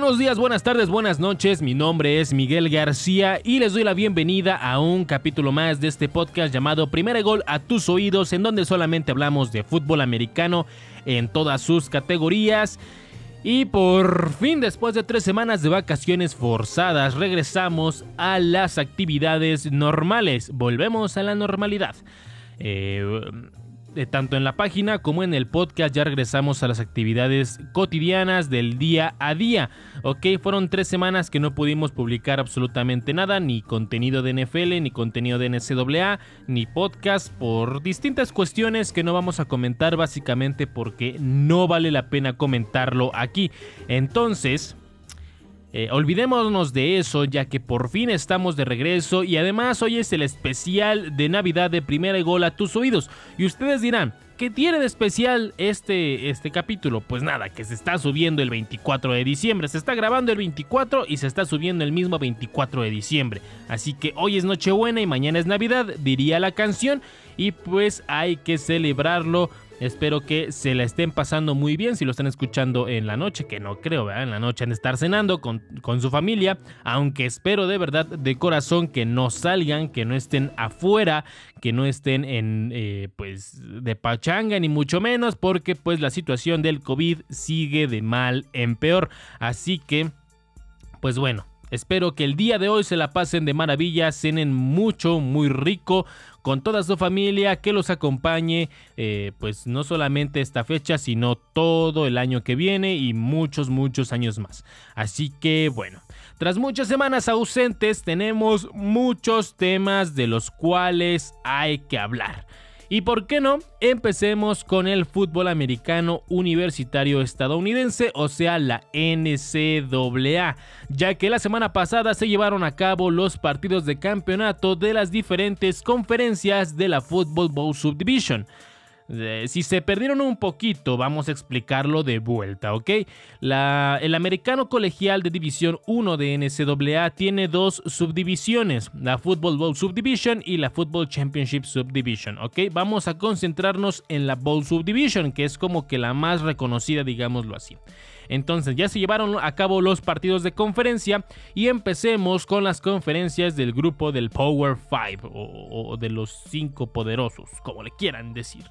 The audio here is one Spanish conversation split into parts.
Buenos días, buenas tardes, buenas noches. Mi nombre es Miguel García y les doy la bienvenida a un capítulo más de este podcast llamado Primera Gol a tus oídos, en donde solamente hablamos de fútbol americano en todas sus categorías. Y por fin, después de tres semanas de vacaciones forzadas, regresamos a las actividades normales. Volvemos a la normalidad. Eh, tanto en la página como en el podcast ya regresamos a las actividades cotidianas del día a día. Ok, fueron tres semanas que no pudimos publicar absolutamente nada, ni contenido de NFL, ni contenido de NCAA, ni podcast, por distintas cuestiones que no vamos a comentar básicamente porque no vale la pena comentarlo aquí. Entonces, eh, olvidémonos de eso ya que por fin estamos de regreso y además hoy es el especial de Navidad de Primera y Gol a tus oídos. Y ustedes dirán, ¿qué tiene de especial este, este capítulo? Pues nada, que se está subiendo el 24 de diciembre. Se está grabando el 24 y se está subiendo el mismo 24 de diciembre. Así que hoy es Nochebuena y mañana es Navidad, diría la canción. Y pues hay que celebrarlo Espero que se la estén pasando muy bien si lo están escuchando en la noche, que no creo, ¿verdad? En la noche han de estar cenando con, su familia, aunque espero de verdad, de corazón, que no salgan, que no estén afuera, que no estén en, eh, pues, de pachanga, ni mucho menos, porque pues la situación del COVID sigue de mal en peor. Así que, pues bueno, Espero que el día de hoy se la pasen de maravilla, cenen mucho, muy rico, con toda su familia, que los acompañe, eh, pues no solamente esta fecha, sino todo el año que viene y muchos, muchos años más. Así que bueno. Tras muchas semanas ausentes tenemos muchos temas de los cuales hay que hablar. Y por qué no, empecemos con el fútbol americano universitario estadounidense, o sea, la NCAA, ya que la semana pasada se llevaron a cabo los partidos de campeonato de las diferentes conferencias de la Football Bowl Subdivision si se perdieron un poquito, vamos a explicarlo de vuelta, ¿ok? el americano colegial de División 1 de NCAA tiene dos subdivisiones, la Football Bowl Subdivision y la Football Championship Subdivision, ¿ok? Vamos a concentrarnos en la Bowl Subdivision, que es como que la más reconocida, digámoslo así. Entonces ya se llevaron a cabo los partidos de conferencia y empecemos con las conferencias del grupo del Power 5 o, de los cinco poderosos, como le quieran decir.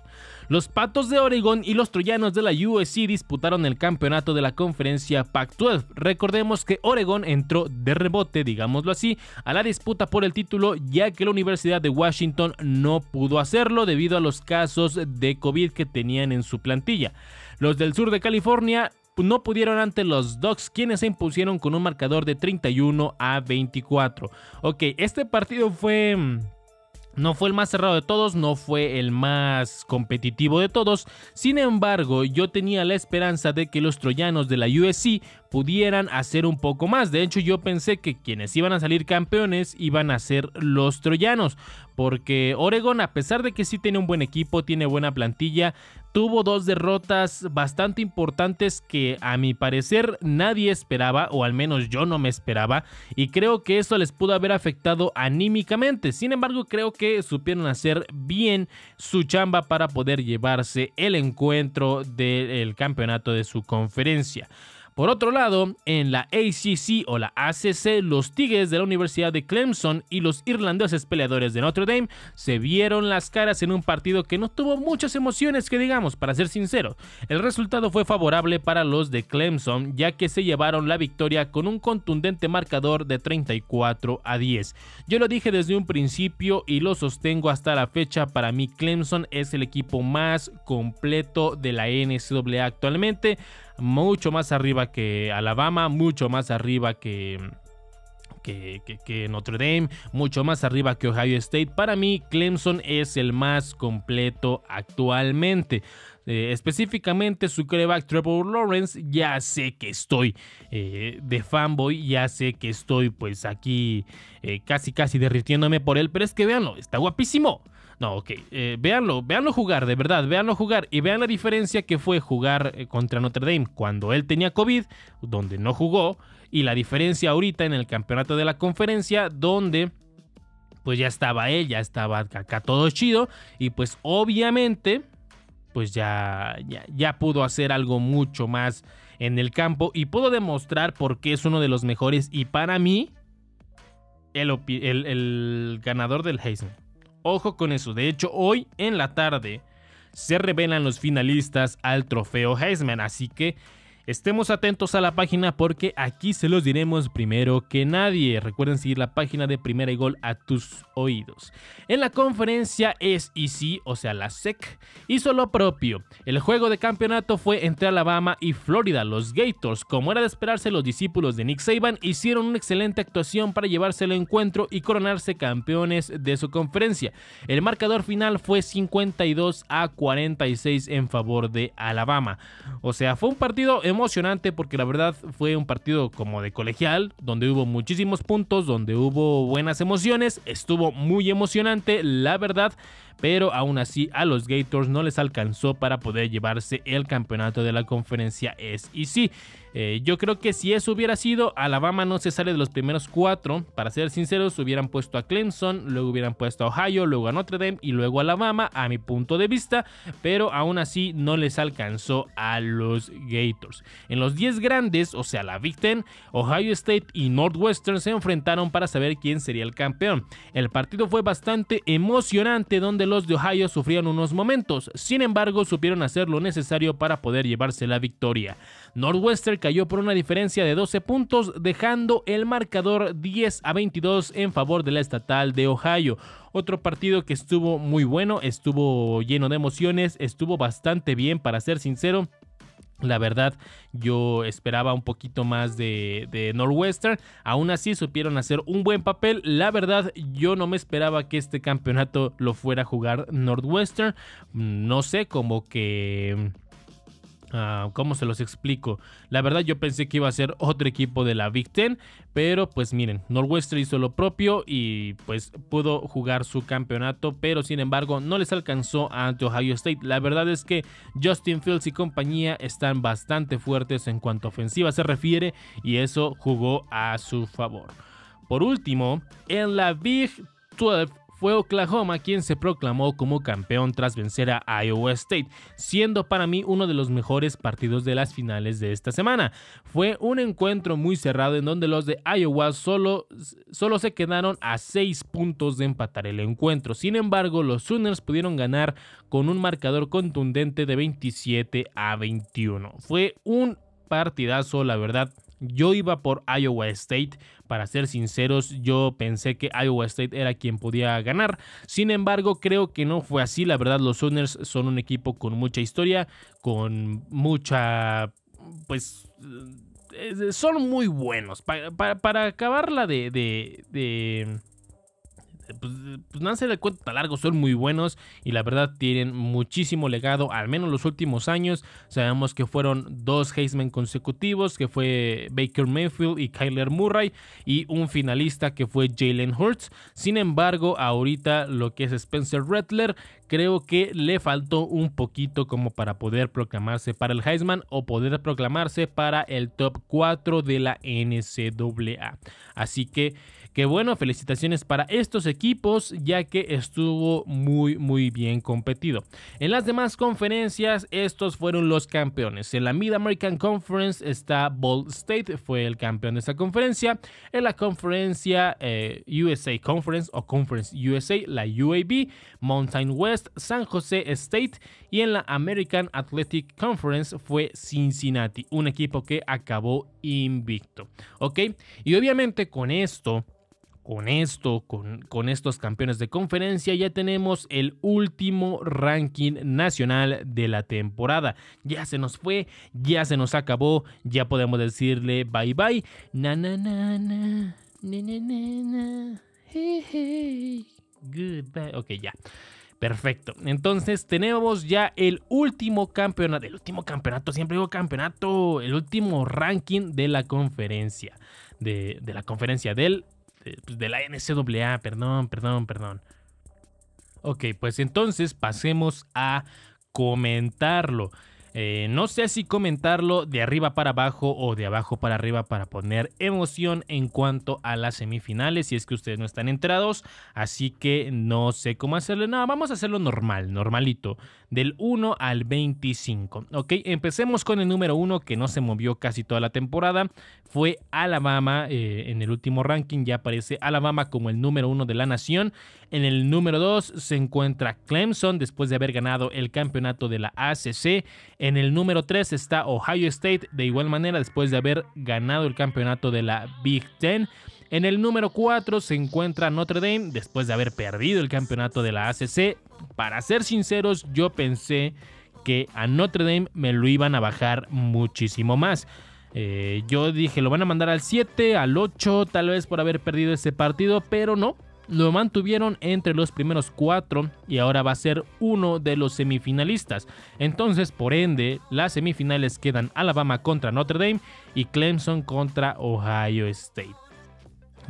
Los Patos de Oregon y los Troyanos de la USC disputaron el campeonato de la conferencia Pac-12. Recordemos que Oregon entró de rebote, digámoslo así, a la disputa por el título ya que la Universidad de Washington no pudo hacerlo debido a los casos de COVID que tenían en su plantilla. Los del sur de California no pudieron ante los Ducks, quienes se impusieron con un marcador de 31 a 24. Ok, este partido fue... Mm, no fue el más cerrado de todos, no fue el más competitivo de todos. Sin embargo, yo tenía la esperanza de que los troyanos de la USC pudieran hacer un poco más. De hecho, yo pensé que quienes iban a salir campeones iban a ser los troyanos. Porque Oregon, a pesar de que sí tiene un buen equipo, tiene buena plantilla, tuvo dos derrotas bastante importantes que a mi parecer nadie esperaba, o al menos yo no me esperaba, y creo que eso les pudo haber afectado anímicamente. Sin embargo, creo que supieron hacer bien su chamba para poder llevarse el encuentro del campeonato de su conferencia. Por otro lado, en la ACC o la ACC, los Tigres de la Universidad de Clemson y los irlandeses peleadores de Notre Dame se vieron las caras en un partido que no tuvo muchas emociones que digamos, para ser sincero. El resultado fue favorable para los de Clemson, ya que se llevaron la victoria con un contundente marcador de 34 a 10. Yo lo dije desde un principio y lo sostengo hasta la fecha, para mí Clemson es el equipo más completo de la NCAA actualmente mucho más arriba que Alabama, mucho más arriba que, que, Notre Dame, mucho más arriba que Ohio State. Para mí, Clemson es el más completo actualmente. Eh, específicamente su coreback Trevor Lawrence, ya sé que estoy eh, de fanboy, ya sé que estoy pues aquí eh, casi casi derritiéndome por él, pero es que véanlo, está guapísimo. No, ok. Véanlo, véanlo jugar, de verdad, véanlo jugar. Y vean la diferencia que fue jugar contra Notre Dame cuando él tenía COVID, donde no jugó. Y la diferencia ahorita en el campeonato de la conferencia, donde pues ya estaba él, ya estaba acá todo chido. Y pues obviamente, pues ya, ya, ya pudo hacer algo mucho más en el campo y pudo demostrar por qué es uno de los mejores. Y para mí el, el ganador del Heisman. Ojo con eso, de hecho hoy en la tarde se revelan los finalistas al trofeo Heisman, así que Estemos atentos a la página porque aquí se los diremos primero que nadie. Recuerden seguir la página de Primera y Gol a tus oídos. En la conferencia SEC, o sea la SEC, hizo lo propio. El juego de campeonato fue entre Alabama y Florida. Los Gators, como era de esperarse, los discípulos de Nick Saban hicieron una excelente actuación para llevarse el encuentro y coronarse campeones de su conferencia. El marcador final fue 52 a 46 en favor de Alabama. O sea, fue un partido emocionante porque la verdad fue un partido como de colegial, donde hubo muchísimos puntos, donde hubo buenas emociones, estuvo muy emocionante, la verdad pero aún así a los Gators no les alcanzó para poder llevarse el campeonato de la conferencia SEC. Eh, yo creo que si eso hubiera sido, Alabama no se sale de los primeros cuatro. Para ser sinceros, hubieran puesto a Clemson, luego hubieran puesto a Ohio, luego a Notre Dame y luego a Alabama, a mi punto de vista. Pero aún así no les alcanzó a los Gators. En los 10 grandes, o sea, la Big Ten, Ohio State y Northwestern se enfrentaron para saber quién sería el campeón. El partido fue bastante emocionante, donde los de Ohio sufrieron unos momentos, sin embargo supieron hacer lo necesario para poder llevarse la victoria. Northwestern cayó por una diferencia de 12 puntos, dejando el marcador 10 a 22 en favor de la estatal de Ohio. Otro partido que estuvo muy bueno, estuvo lleno de emociones, estuvo bastante bien para ser sincero. La verdad, yo esperaba un poquito más de, de, Northwestern. Aún así, supieron hacer un buen papel. La verdad, yo no me esperaba que este campeonato lo fuera a jugar Northwestern. No sé, como que Ah, ¿Cómo se los explico? La verdad yo pensé que iba a ser otro equipo de la Big Ten, pero pues miren, Northwestern hizo lo propio y pues pudo jugar su campeonato, pero sin embargo no les alcanzó ante Ohio State. La verdad es que Justin Fields y compañía están bastante fuertes en cuanto a ofensiva se refiere y eso jugó a su favor. Por último, en la Big 12 fue Oklahoma quien se proclamó como campeón tras vencer a Iowa State, siendo para mí uno de los mejores partidos de las finales de esta semana. Fue un encuentro muy cerrado en donde los de Iowa solo, solo se quedaron a 6 puntos de empatar el encuentro. Sin embargo, los Sooners pudieron ganar con un marcador contundente de 27 a 21. Fue un partidazo, la verdad. Yo iba por Iowa State. Para ser sinceros, yo pensé que Iowa State era quien podía ganar. Sin embargo, creo que no fue así. La verdad, los Sooners son un equipo con mucha historia, con mucha... Pues eh, son muy buenos. Para, acabarla de, de pues, pues no se le cuenta largo, son muy buenos y la verdad tienen muchísimo legado, al menos los últimos años. Sabemos que fueron dos Heisman consecutivos, que fue Baker Mayfield y Kyler Murray, y un finalista que fue Jalen Hurts. Sin embargo, ahorita lo que es Spencer Rattler, creo que le faltó un poquito como para poder proclamarse para el Heisman o poder proclamarse para el top 4 de la NCAA. Así que que bueno, felicitaciones para estos equipos ya que estuvo muy muy bien competido. En las demás conferencias estos fueron los campeones. En la Mid American Conference está Ball State, fue el campeón de esa conferencia. En la conferencia eh, USA Conference o Conference USA, la UAB, Mountain West, San Jose State y en la American Athletic Conference fue Cincinnati, un equipo que acabó invicto. ¿Ok? Y obviamente con esto con esto, con, estos campeones de conferencia, ya tenemos el último ranking nacional de la temporada. Ya se nos fue, ya se nos acabó, ya podemos decirle bye bye. Na na na na, na na na hey hey, goodbye. Ok, ya. Perfecto. Entonces tenemos ya el último campeonato. El último campeonato, siempre digo campeonato. El último ranking de la conferencia. De, de la conferencia del pues, de, la NCAA, perdón, perdón, perdón. Ok, pues entonces pasemos a comentarlo. Eh, no sé si comentarlo de arriba para abajo o de abajo para arriba para poner emoción en cuanto a las semifinales, si es que ustedes no están enterados, así que no sé cómo hacerlo. No, vamos a hacerlo normal, normalito, del 1 al 25. Ok, empecemos con el número 1 que no se movió casi toda la temporada, fue Alabama. Eh, en el último ranking ya aparece Alabama como el número 1 de la nación. En el número 2 se encuentra Clemson después de haber ganado el campeonato de la ACC. En el número 3 está Ohio State, de igual manera después de haber ganado el campeonato de la Big Ten. En el número 4 se encuentra Notre Dame, después de haber perdido el campeonato de la ACC. Para ser sinceros, yo pensé que a Notre Dame me lo iban a bajar muchísimo más. Eh, yo dije, lo van a mandar al 7, al 8, tal vez por haber perdido ese partido, pero no, lo mantuvieron entre los primeros cuatro y ahora va a ser uno de los semifinalistas. Entonces, por ende, las semifinales quedan Alabama contra Notre Dame y Clemson contra Ohio State.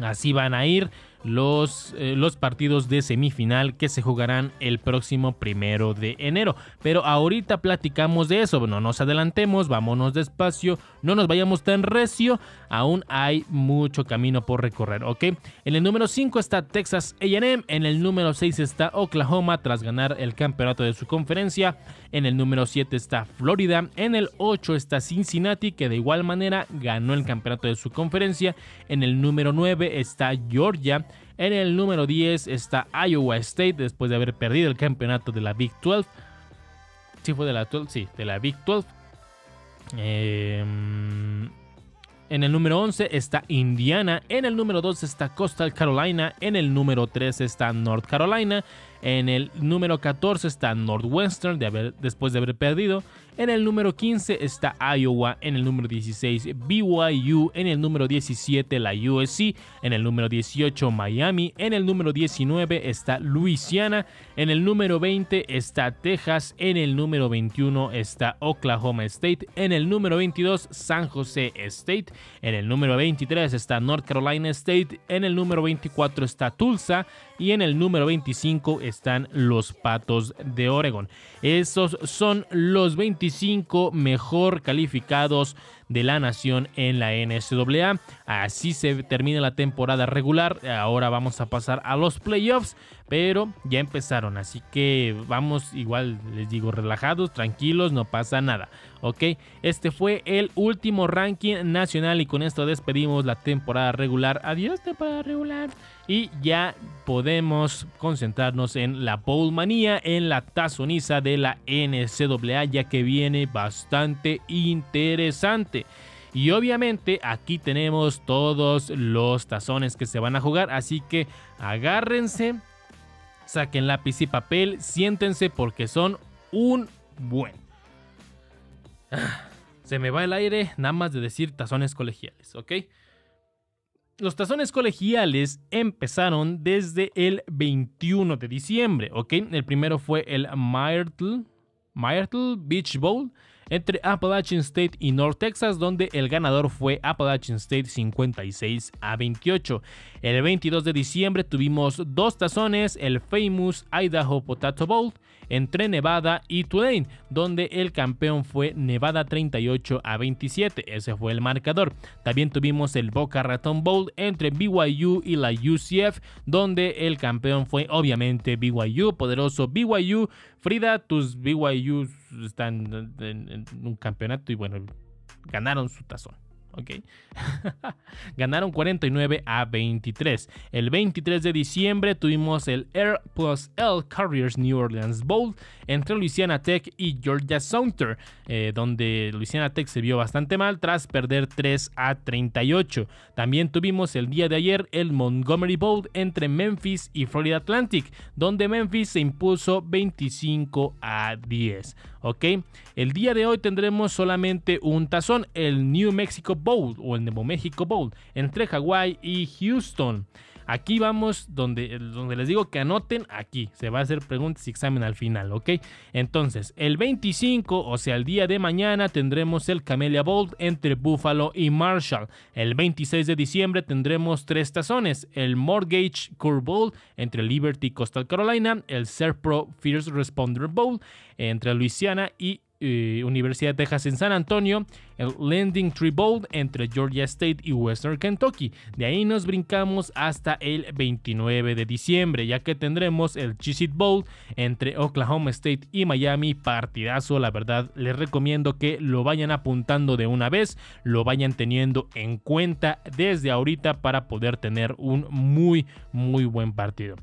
Así van a ir los, eh, los partidos de semifinal que se jugarán el próximo primero de enero. Pero ahorita platicamos de eso. No nos adelantemos, vámonos despacio, no nos vayamos tan recio. Aún hay mucho camino por recorrer, ¿ok? En el número 5 está Texas AM. En el número 6 está Oklahoma tras ganar el campeonato de su conferencia. En el número 7 está Florida. En el 8 está Cincinnati, que de igual manera ganó el campeonato de su conferencia. En el número 9 está Georgia. En el número 10 está Iowa State después de haber perdido el campeonato de la Big 12. Sí, fue de la 12, sí, de la Big 12. Em, en el número 11 está Indiana. En el número 2 está Coastal Carolina. En el número 3 está North Carolina. En el número 14 está Northwestern después de haber perdido. En el número 15 está Iowa. En el número 16 BYU. En el número 17 la USC. En el número 18 Miami. En el número 19 está Louisiana. En el número 20 está Texas. En el número 21 está Oklahoma State. En el número 22 San Jose State. En el número 23 está North Carolina State. En el número 24 está Tulsa. Y en el número 25 están los Patos de Oregon. Esos son los 25 mejor calificados de la nación en la NCAA. Así se termina la temporada regular. Ahora vamos a pasar a los playoffs, pero ya empezaron. Así que vamos igual, les digo, relajados, tranquilos, no pasa nada. Ok, este fue el último ranking nacional y con esto despedimos la temporada regular. Adiós temporada regular. Y ya podemos concentrarnos en la Bowl Manía, en la tazoniza de la NCAA, ya que viene bastante interesante. Y obviamente aquí tenemos todos los tazones que se van a jugar, así que agárrense, saquen lápiz y papel, siéntense porque son un buen. Ah, se me va el aire nada más de decir tazones colegiales, ¿ok? Los tazones colegiales empezaron desde el 21 de diciembre, ¿ok? El primero fue el Myrtle, Myrtle Beach Bowl entre Appalachian State y North Texas, donde el ganador fue Appalachian State 56 a 28. El 22 de diciembre tuvimos dos tazones, el famous Idaho Potato Bowl entre Nevada y Tulane, donde el campeón fue Nevada 38 a 27, ese fue el marcador. También tuvimos el Boca Raton Bowl entre BYU y la UCF, donde el campeón fue obviamente BYU, poderoso BYU. Frida, tus BYU están en, un campeonato y bueno, ganaron su tazón. ¿Ok? Ganaron 49 a 23. El 23 de diciembre tuvimos el Air Plus L Carriers New Orleans Bowl entre Louisiana Tech y Georgia Southern, eh, donde Louisiana Tech se vio bastante mal tras perder 3 a 38. También tuvimos el día de ayer el Montgomery Bowl entre Memphis y Florida Atlantic, donde Memphis se impuso 25 a 10. ¿Ok? El día de hoy tendremos solamente un tazón, el New Mexico Bowl o el Nuevo México Bowl entre Hawaii y Houston. Aquí vamos donde, donde les digo que anoten aquí. Se va a hacer preguntas y examen al final, ¿ok? Entonces, el 25, o sea, el día de mañana, tendremos el Camellia Bowl entre Buffalo y Marshall. El 26 de diciembre tendremos tres tazones. El Mortgage Curve Bowl entre Liberty y Coastal Carolina. El Serpro First Responder Bowl entre Louisiana y eh, Universidad de Texas en San Antonio, el Landing Tree Bowl entre Georgia State y Western Kentucky. De ahí nos brincamos hasta el 29 de diciembre, ya que tendremos el Cheez Bowl entre Oklahoma State y Miami. Partidazo, la verdad, les recomiendo que lo vayan apuntando de una vez, lo vayan teniendo en cuenta desde ahorita para poder tener un muy, muy buen partido.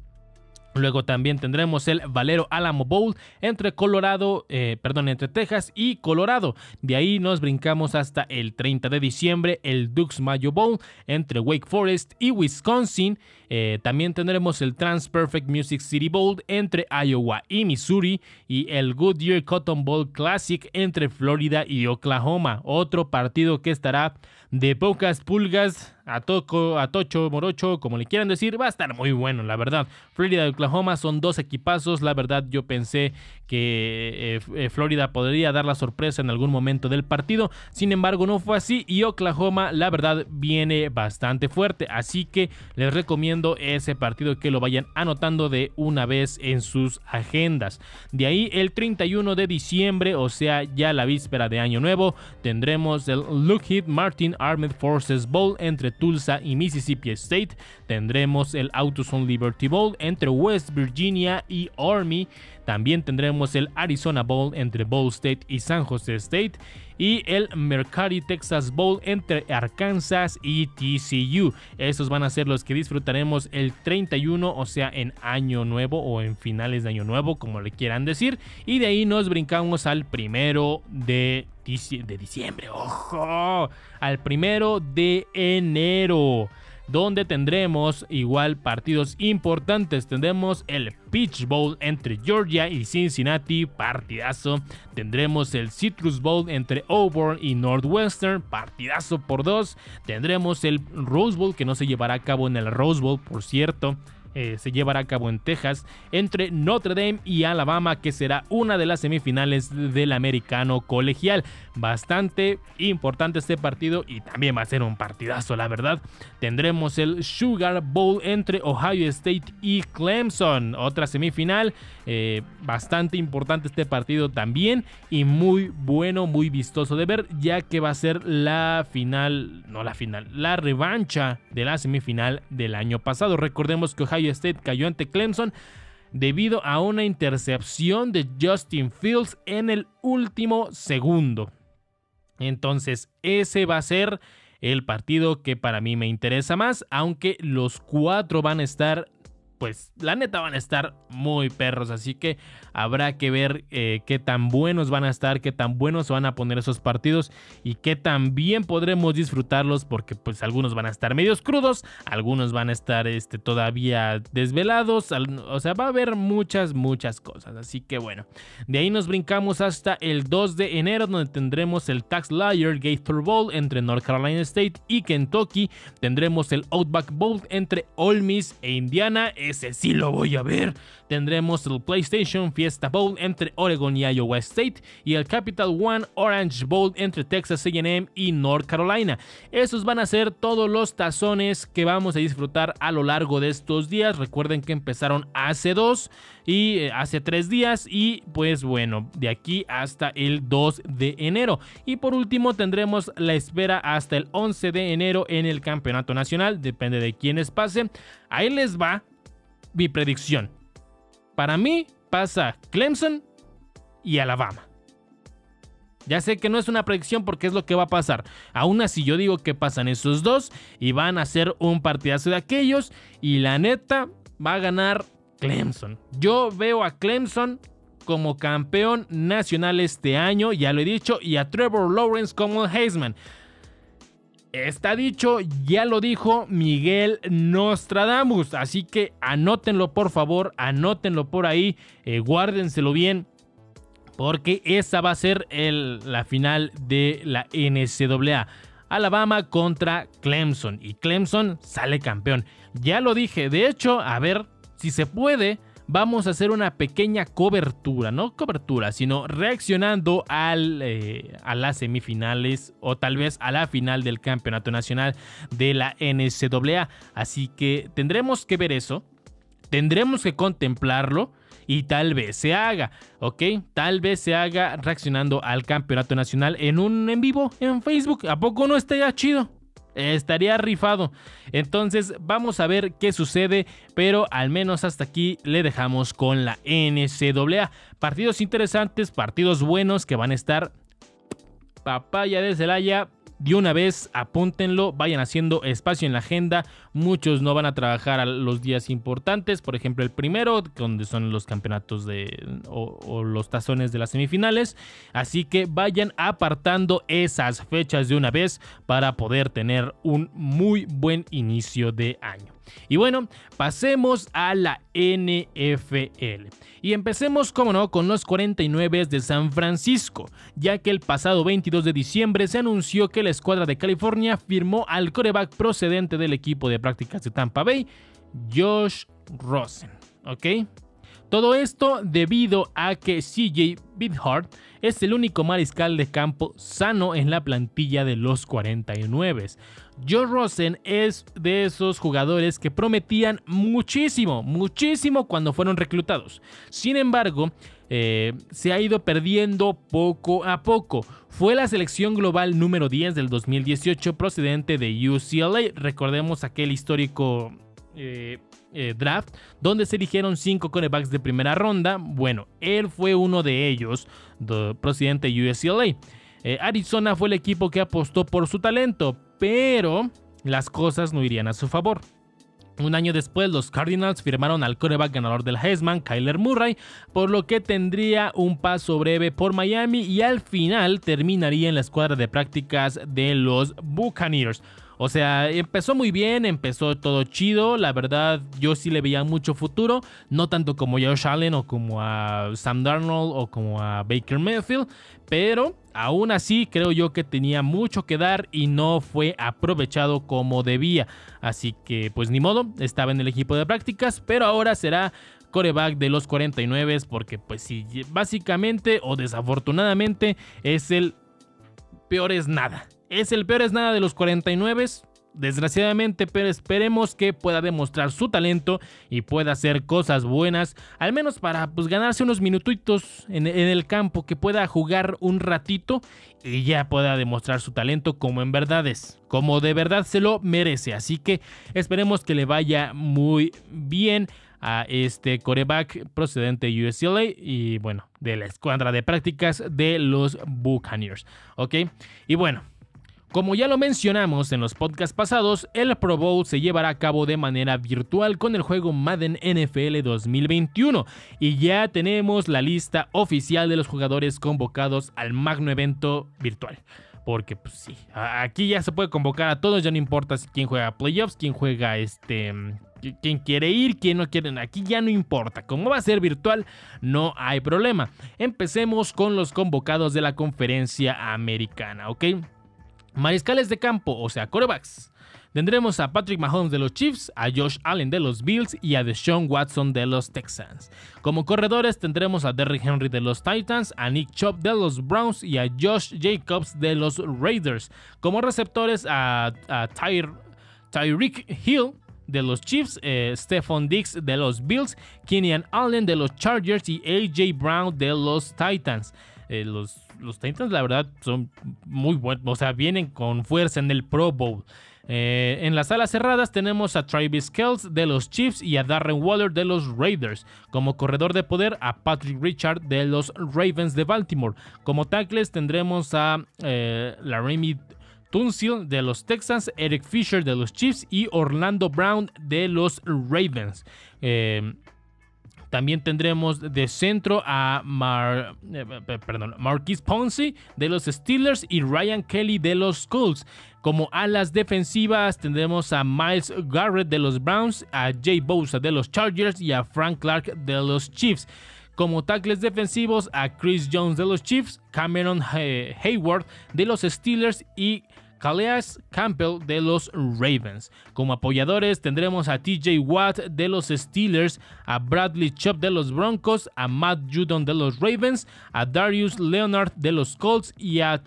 Luego también tendremos el Valero Alamo Bowl entre Colorado, eh, perdón, entre Texas y Colorado. De ahí nos brincamos hasta el 30 de diciembre, el Dukes Mayo Bowl entre Wake Forest y Wisconsin. Eh, también tendremos el Trans Perfect Music City Bowl entre Iowa y Missouri y el Goodyear Cotton Bowl Classic entre Florida y Oklahoma. Otro partido que estará de pocas pulgas a Toco, a Tocho, Morocho, como le quieran decir, va a estar muy bueno, la verdad. Florida y Oklahoma son dos equipazos, la verdad yo pensé que eh, eh, Florida podría dar la sorpresa en algún momento del partido, sin embargo no fue así y Oklahoma la verdad viene bastante fuerte, así que les recomiendo ese partido que lo vayan anotando de una vez en sus agendas. De ahí el 31 de diciembre, o sea ya la víspera de Año Nuevo, tendremos el Lockheed Martin Armed Forces Bowl entre Tulsa y Mississippi State. Tendremos el Autoson Liberty Bowl entre West Virginia y Army. También tendremos el Arizona Bowl entre Ball State y San Jose State. Y el Mercari Texas Bowl entre Arkansas y TCU. Esos van a ser los que disfrutaremos el 31, o sea, en Año Nuevo o en finales de Año Nuevo, como le quieran decir. Y de ahí nos brincamos al primero de, de diciembre. ¡Ojo! Al primero de enero donde tendremos igual partidos importantes. Tendremos el Peach Bowl entre Georgia y Cincinnati, partidazo. Tendremos el Citrus Bowl entre Auburn y Northwestern, partidazo por dos. Tendremos el Rose Bowl que no se llevará a cabo en el Rose Bowl, por cierto. Eh, se llevará a cabo en Texas entre Notre Dame y Alabama, que será una de las semifinales del americano colegial. Bastante importante este partido y también va a ser un partidazo, la verdad. Tendremos el Sugar Bowl entre Ohio State y Clemson, otra semifinal. Eh, bastante importante este partido también y muy bueno, muy vistoso de ver, ya que va a ser la final, no la final, la revancha de la semifinal del año pasado. Recordemos que Ohio State cayó ante Clemson debido a una intercepción de Justin Fields en el último segundo. Entonces, ese va a ser el partido que para mí me interesa más, aunque los cuatro van a estar pues la neta van a estar muy perros. Así que habrá que ver eh, qué tan buenos van a estar, qué tan buenos van a poner esos partidos y qué tan bien podremos disfrutarlos. Porque pues algunos van a estar medios crudos, algunos van a estar este, todavía desvelados. O sea, va a haber muchas, muchas cosas. Así que bueno, de ahí nos brincamos hasta el 2 de enero donde tendremos el Tax Liar Gator Bowl entre North Carolina State y Kentucky. Tendremos el Outback Bowl entre Ole Miss e Indiana ese sí lo voy a ver. Tendremos el PlayStation Fiesta Bowl entre Oregon y Iowa State y el Capital One Orange Bowl entre Texas AM y North Carolina. Esos van a ser todos los tazones que vamos a disfrutar a lo largo de estos días. Recuerden que empezaron hace dos y eh, hace tres días y pues bueno, de aquí hasta el 2 de enero. Y por último tendremos la espera hasta el 11 de enero en el Campeonato Nacional, depende de quiénes pasen. Ahí les va mi predicción. Para mí pasa Clemson y Alabama. Ya sé que no es una predicción porque es lo que va a pasar. Aún así yo digo que pasan esos dos y van a ser un partidazo de aquellos y la neta va a ganar Clemson. Yo veo a Clemson como campeón nacional este año, ya lo he dicho, y a Trevor Lawrence como Heisman. Está dicho, ya lo dijo Miguel Nostradamus, así que anótenlo por favor, anótenlo por ahí, eh, guárdenselo bien, porque esa va a ser la final de la NCAA. Alabama contra Clemson y Clemson sale campeón. Ya lo dije, de hecho, a ver si se puede, vamos a hacer una pequeña cobertura, no cobertura, sino reaccionando al, eh, a las semifinales o tal vez a la final del Campeonato Nacional de la NCAA. Así que tendremos que ver eso, tendremos que contemplarlo y tal vez se haga, ¿ok? Tal vez se haga reaccionando al campeonato nacional en un en vivo en Facebook. ¿A poco no estaría chido? Estaría rifado. Entonces vamos a ver qué sucede, pero al menos hasta aquí le dejamos con la NCAA. Partidos interesantes, partidos buenos que van a estar papaya de Celaya de una vez apúntenlo, vayan haciendo espacio en la agenda. Muchos no van a trabajar a los días importantes, por ejemplo el primero, donde son los campeonatos de o, los tazones de las semifinales. Así que vayan apartando esas fechas de una vez para poder tener un muy buen inicio de año. Y bueno, pasemos a la NFL. Y empecemos, como no, con los 49 de San Francisco, ya que el pasado 22 de diciembre se anunció que la escuadra de California firmó al coreback procedente del equipo de prácticas de Tampa Bay, Josh Rosen. ¿Ok? Todo esto debido a que CJ Beathard es el único mariscal de campo sano en la plantilla de los 49. Joe Rosen es de esos jugadores que prometían muchísimo, muchísimo cuando fueron reclutados. Sin embargo, eh, se ha ido perdiendo poco a poco. Fue la selección global número 10 del 2018 procedente de UCLA. Recordemos aquel histórico eh, eh, draft donde se eligieron 5 corebacks de primera ronda. Bueno, él fue uno de ellos, procedente de UCLA. Arizona fue el equipo que apostó por su talento, pero las cosas no irían a su favor. Un año después, los Cardinals firmaron al coreback ganador del Heisman, Kyler Murray, por lo que tendría un paso breve por Miami y al final terminaría en la escuadra de prácticas de los Buccaneers. O sea, empezó muy bien, empezó todo chido. La verdad, yo sí le veía mucho futuro. No tanto como Josh Allen o como a Sam Darnold o como a Baker Mayfield. Pero aún así creo yo que tenía mucho que dar y no fue aprovechado como debía. Así que pues ni modo, estaba en el equipo de prácticas. Pero ahora será coreback de los 49 porque pues sí, básicamente o desafortunadamente es el peor es nada. Es el peor es nada de los 49. Desgraciadamente, pero esperemos que pueda demostrar su talento y pueda hacer cosas buenas, al menos para pues, ganarse unos minutitos en, el campo, que pueda jugar un ratito y ya pueda demostrar su talento como en verdad es, como de verdad se lo merece. Así que esperemos que le vaya muy bien a este coreback procedente de UCLA y bueno, de la escuadra de prácticas de los Buccaneers. ¿Ok? Y bueno. Como ya lo mencionamos en los podcasts pasados, el Pro Bowl se llevará a cabo de manera virtual con el juego Madden NFL 2021 y ya tenemos la lista oficial de los jugadores convocados al magno evento virtual. Porque pues sí, aquí ya se puede convocar a todos, ya no importa quién juega playoffs, quién juega este quién quiere ir, quién no quiere. Aquí ya no importa. Como va a ser virtual, no hay problema. Empecemos con los convocados de la conferencia americana, ¿ok? Mariscales de campo, o sea, corebacks. Tendremos a Patrick Mahomes de los Chiefs, a Josh Allen de los Bills y a Deshaun Watson de los Texans. Como corredores tendremos a Derrick Henry de los Titans, a Nick Chubb de los Browns y a Josh Jacobs de los Raiders. Como receptores a, Tyreek Hill de los Chiefs, eh, Stephon Diggs de los Bills, Kenyan Allen de los Chargers y AJ Brown de los Titans. Eh, los, los Titans, la verdad, son muy buenos. O sea, vienen con fuerza en el Pro Bowl. Eh, en las salas cerradas tenemos a Travis Kells de los Chiefs y a Darren Waller de los Raiders. Como corredor de poder a Patrick Richard de los Ravens de Baltimore. Como tackles tendremos a eh, Laramie Tunsil de los Texans, Eric Fisher de los Chiefs y Orlando Brown de los Ravens. Eh, también tendremos de centro a Mar, eh, perdón, Marquis Ponce de los Steelers y Ryan Kelly de los Colts. Como alas defensivas tendremos a Miles Garrett de los Browns, a Jay Bosa de los Chargers y a Frank Clark de los Chiefs. Como tackles defensivos a Chris Jones de los Chiefs, Cameron Hayward de los Steelers y Calais Campbell de los Ravens. Como apoyadores tendremos a TJ Watt de los Steelers, a Bradley Chubb de los Broncos, a Matt Judon de los Ravens, a Darius Leonard de los Colts y a,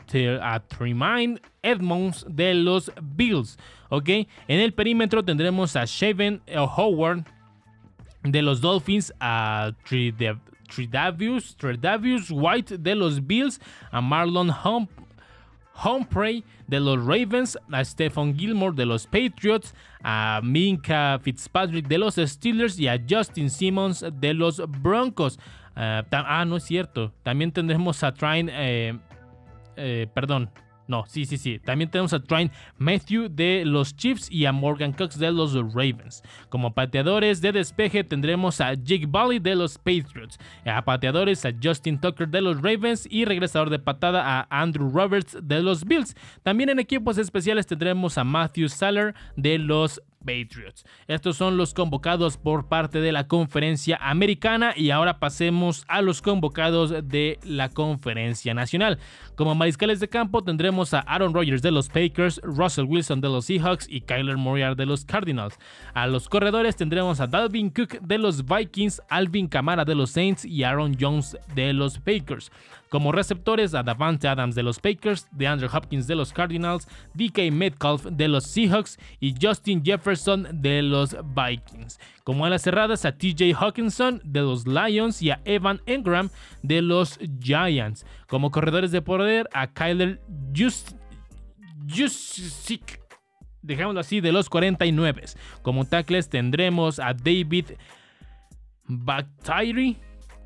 Tremaine Edmonds de los Bills. En el perímetro tendremos a Shaven Howard de los Dolphins a Tridavius, White de los Bills, a Marlon Humphrey de los Ravens, a Stephen Gilmore de los Patriots, a Minka Fitzpatrick de los Steelers y a Justin Simmons de los Broncos. ah, ah no es cierto. También tendremos a Trine, eh, eh, perdón, no, sí, sí, sí. También tenemos a Trent Matthew de los Chiefs y a Morgan Cox de los Ravens. Como pateadores de despeje tendremos a Jake Bally de los Patriots. A pateadores a Justin Tucker de los Ravens y regresador de patada a Andrew Roberts de los Bills. También en equipos especiales tendremos a Matthew Saller de los Patriots. Estos son los convocados por parte de la conferencia americana y ahora pasemos a los convocados de la conferencia nacional. Como mariscales de campo tendremos a Aaron Rodgers de los Packers, Russell Wilson de los Seahawks y Kyler Murray de los Cardinals. A los corredores tendremos a Dalvin Cook de los Vikings, Alvin Kamara de los Saints y Aaron Jones de los Packers. Como receptores a Davante Adams de los Packers, DeAndre Hopkins de los Cardinals, DK Metcalf de los Seahawks y Justin Jefferson de los Vikings. Como alas cerradas a TJ Hawkinson de los Lions y a Evan Engram de los Giants. Como corredores de poder a Kyler Just, dejémoslo así, de los 49. Como tackles tendremos a David Bakhtiari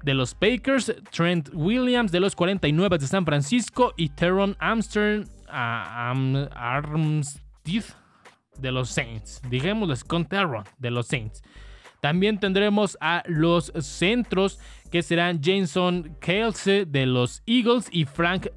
de los Packers, Trent Williams de los 49 de San Francisco y Teron Armstrong de los Saints. Digamos con Teron de los Saints. También tendremos a los centros que serán Jason Kelsey de los Eagles y Frank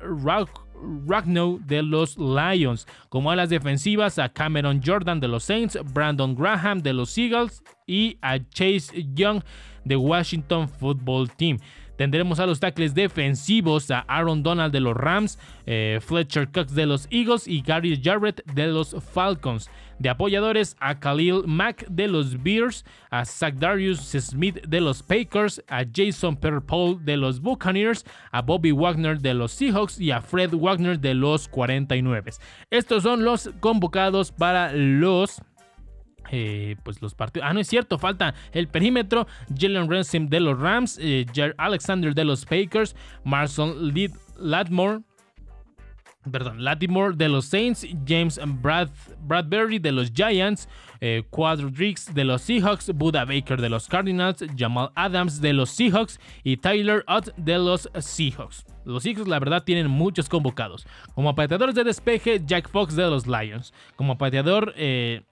Ragnow de los Lions. Como a las defensivas a Cameron Jordan de los Saints, Brandon Graham de los Eagles y a Chase Young de Washington Football Team. Tendremos a los tackles defensivos a Aaron Donald de los Rams, eh, Fletcher Cox de los Eagles y Gary Jarrett de los Falcons. De apoyadores a Khalil Mack de los Bears, a Zach Darius Smith de los Packers, a Jason Pierre-Paul de los Buccaneers, a Bobby Wagner de los Seahawks y a Fred Wagner de los 49. Estos son los convocados para los eh, pues los partidos. Ah, no es cierto, falta el perímetro. Jalen Ransom de los Rams, eh, Alexander de los Packers, Marson Latmore. Perdón, Latimore de los Saints, James Brad, Bradbury de los Giants, eh, de los Seahawks, Buda Baker de los Cardinals, Jamal Adams de los Seahawks y Tyler Ott de los Seahawks. Los Seahawks, la verdad, tienen muchos convocados. Como pateadores de despeje, Jack Fox de los Lions. Como pateador, eh,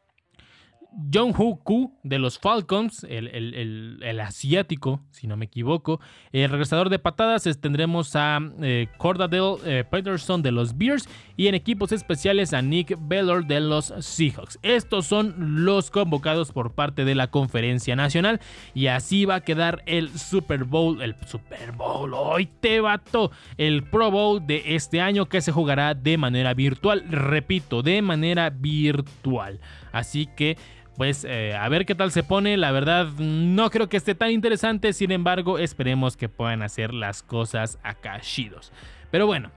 John Hu Ku de los Falcons, el, asiático, si no me equivoco. El regresador de patadas tendremos a eh, Cordadell eh, Peterson de los Bears y en equipos especiales a Nick Bellor de los Seahawks. Estos son los convocados por parte de la conferencia nacional y así va a quedar el Super Bowl, el Super Bowl, hoy te bato, el Pro Bowl de este año que se jugará de manera virtual, repito, de manera virtual. Así que pues eh, a ver qué tal se pone. La verdad no creo que esté tan interesante, sin embargo esperemos que puedan hacer las cosas acá chidos. Pero bueno,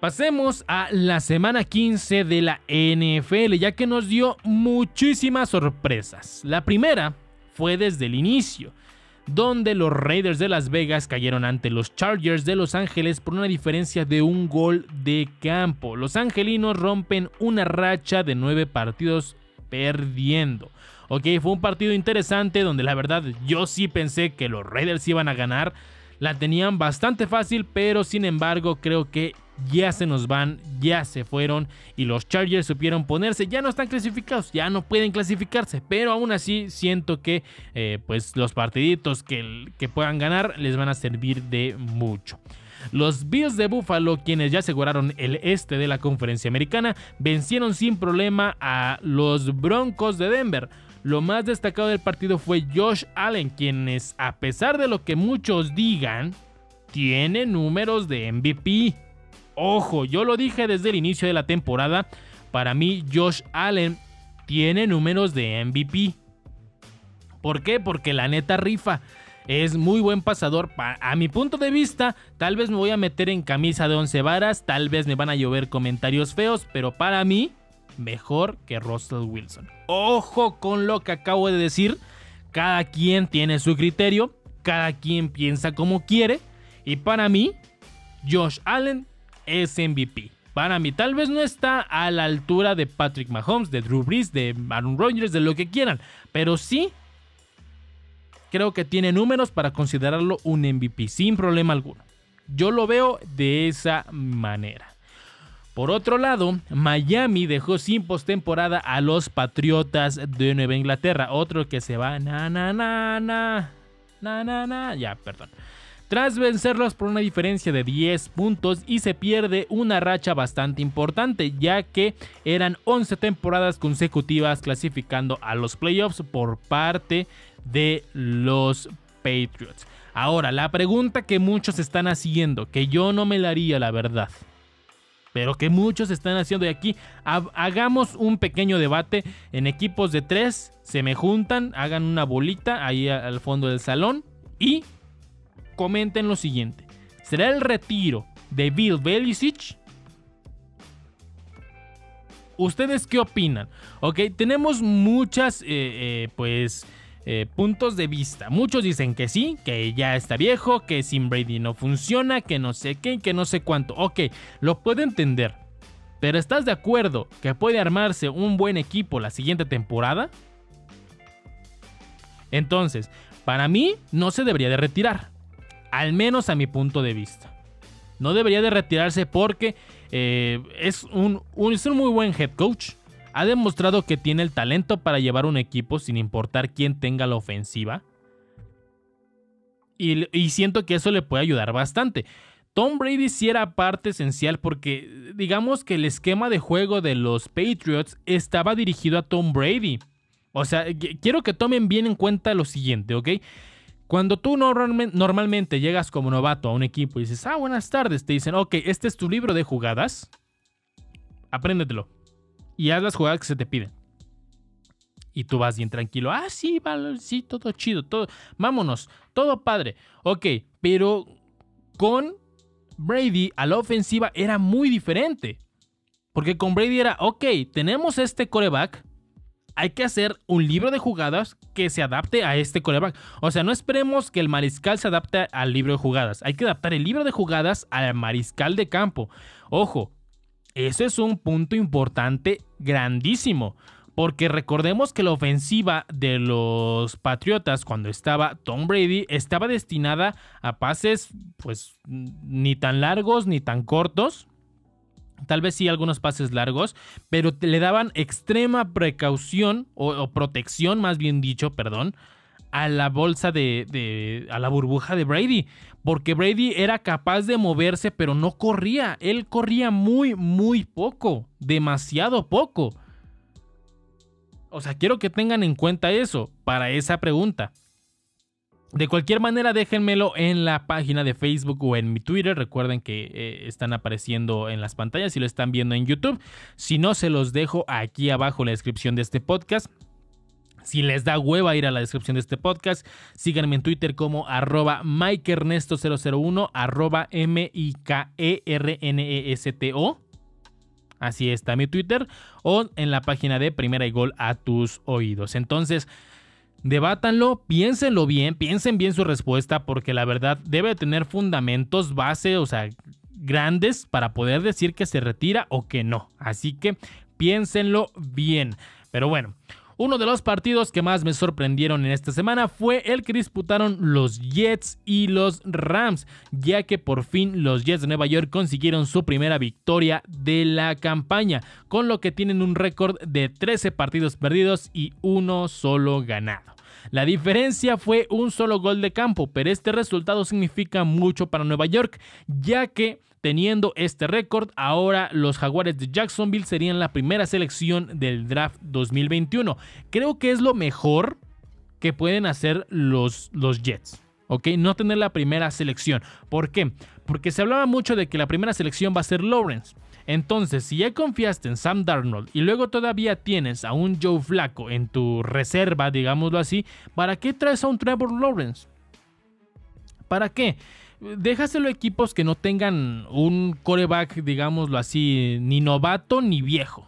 pasemos a la semana 15 de la NFL, ya que nos dio muchísimas sorpresas. La primera fue desde el inicio donde los Raiders de Las Vegas cayeron ante los Chargers de Los Ángeles por una diferencia de un gol de campo. Los angelinos rompen una racha de nueve partidos perdiendo. Ok, fue un partido interesante donde la verdad yo sí pensé que los Raiders iban a ganar. La tenían bastante fácil, pero sin embargo creo que ya se nos van, ya se fueron y los Chargers supieron ponerse, ya no están clasificados, ya no pueden clasificarse, pero aún así siento que eh, pues los partiditos que, que puedan ganar les van a servir de mucho. Los Bills de Buffalo, quienes ya aseguraron el este de la conferencia americana, vencieron sin problema a los Broncos de Denver. Lo más destacado del partido fue Josh Allen, quienes, a pesar de lo que muchos digan, tiene números de MVP. Ojo, yo lo dije desde el inicio de la temporada, para mí Josh Allen tiene números de MVP. ¿Por qué? Porque la neta rifa. Es muy buen pasador. A mi punto de vista, tal vez me voy a meter en camisa de 11 varas, tal vez me van a llover comentarios feos, pero para mí, mejor que Russell Wilson. Ojo con lo que acabo de decir. Cada quien tiene su criterio, cada quien piensa como quiere. Y para mí, Josh Allen es MVP. Para mí, tal vez no está a la altura de Patrick Mahomes, de Drew Brees, de Aaron Rodgers, de lo que quieran. Pero sí, creo que tiene números para considerarlo un MVP, sin problema alguno. Yo lo veo de esa manera. Por otro lado, Miami dejó sin postemporada a los Patriotas de Nueva Inglaterra. Otro que se va, na, na, na, na, na, na, na. Ya, perdón. Tras vencerlos por una diferencia de 10 puntos y se pierde una racha bastante importante, ya que eran 11 temporadas consecutivas clasificando a los playoffs por parte de los Patriots. Ahora, la pregunta que muchos están haciendo, que yo no me la haría la verdad pero que muchos están haciendo. Y aquí hagamos un pequeño debate en equipos de tres. Se me juntan, hagan una bolita ahí al fondo del salón y comenten lo siguiente. ¿Será el retiro de Bill Belichick? ¿Ustedes qué opinan? Ok, tenemos muchas, eh, eh, pues eh, puntos de vista. Muchos dicen que sí, que ya está viejo, que sin Brady no funciona, que no sé qué, que no sé cuánto. Ok, lo puedo entender. Pero ¿estás de acuerdo que puede armarse un buen equipo la siguiente temporada? Entonces, para mí no se debería de retirar. Al menos a mi punto de vista. No debería de retirarse porque eh, es, un, es un muy buen head coach ha demostrado que tiene el talento para llevar un equipo sin importar quién tenga la ofensiva. Y, siento que eso le puede ayudar bastante. Tom Brady sí era parte esencial porque digamos que el esquema de juego de los Patriots estaba dirigido a Tom Brady. O sea, quiero que tomen bien en cuenta lo siguiente, ¿ok? Cuando tú normalmente llegas como novato a un equipo y dices, ah, buenas tardes, te dicen, ok, este es tu libro de jugadas, apréndetelo y haz las jugadas que se te piden. Y tú vas bien tranquilo. Ah, sí, vale, sí, todo chido, todo. Vámonos, todo padre. Ok, pero con Brady a la ofensiva era muy diferente. Porque con Brady era, ok, tenemos este coreback. Hay que hacer un libro de jugadas que se adapte a este coreback. O sea, no esperemos que el mariscal se adapte al libro de jugadas. Hay que adaptar el libro de jugadas al mariscal de campo. Ojo, eso es un punto importante grandísimo. Porque recordemos que la ofensiva de los Patriotas cuando estaba Tom Brady estaba destinada a pases pues ni tan largos ni tan cortos. Tal vez sí algunos pases largos, pero le daban extrema precaución o, protección, más bien dicho, perdón, a la bolsa de, a la burbuja de Brady porque Brady era capaz de moverse, pero no corría. Él corría muy, muy poco, demasiado poco. O sea, quiero que tengan en cuenta eso para esa pregunta. De cualquier manera, déjenmelo en la página de Facebook o en mi Twitter. Recuerden que eh, están apareciendo en las pantallas y lo están viendo en YouTube. Si no, se los dejo aquí abajo en la descripción de este podcast. Si les da hueva ir a la descripción de este podcast, síganme en Twitter como arroba MikeErnesto001, arroba M-I-K-E-R-N-E-S-T-O. Así está mi Twitter. O en la página de Primera y Gol a tus oídos. Entonces, debátanlo, piénsenlo bien, piensen bien su respuesta, porque la verdad debe tener fundamentos, base, o sea, grandes para poder decir que se retira o que no. Así que piénsenlo bien. Pero bueno, uno de los partidos que más me sorprendieron en esta semana fue el que disputaron los Jets y los Rams, ya que por fin los Jets de Nueva York consiguieron su primera victoria de la campaña, con lo que tienen un récord de 13 partidos perdidos y uno solo ganado. La diferencia fue un solo gol de campo, pero este resultado significa mucho para Nueva York, ya que Teniendo este récord, ahora los Jaguares de Jacksonville serían la primera selección del draft 2021. Creo que es lo mejor que pueden hacer los, los Jets. ¿ok? No tener la primera selección. ¿Por qué? Porque se hablaba mucho de que la primera selección va a ser Lawrence. Entonces, si ya confiaste en Sam Darnold y luego todavía tienes a un Joe Flaco en tu reserva, digámoslo así, ¿para qué traes a un Trevor Lawrence? ¿Para qué? Déjaselo a equipos que no tengan un coreback, digámoslo así, ni novato ni viejo.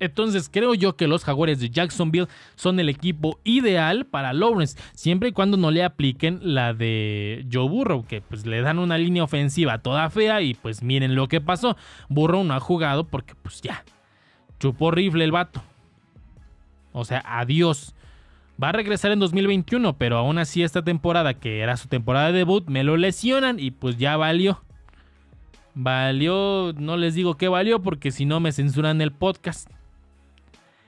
Entonces creo yo que los Jaguares de Jacksonville son el equipo ideal para Lawrence, siempre y cuando no le apliquen la de Joe Burrow, que pues le dan una línea ofensiva toda fea y pues miren lo que pasó. Burrow no ha jugado porque pues ya, chupó rifle el vato. O sea, adiós. Va a regresar en 2021, pero aún así esta temporada, que era su temporada de debut, me lo lesionan y pues ya valió. Valió, no les digo que valió porque si no me censuran el podcast.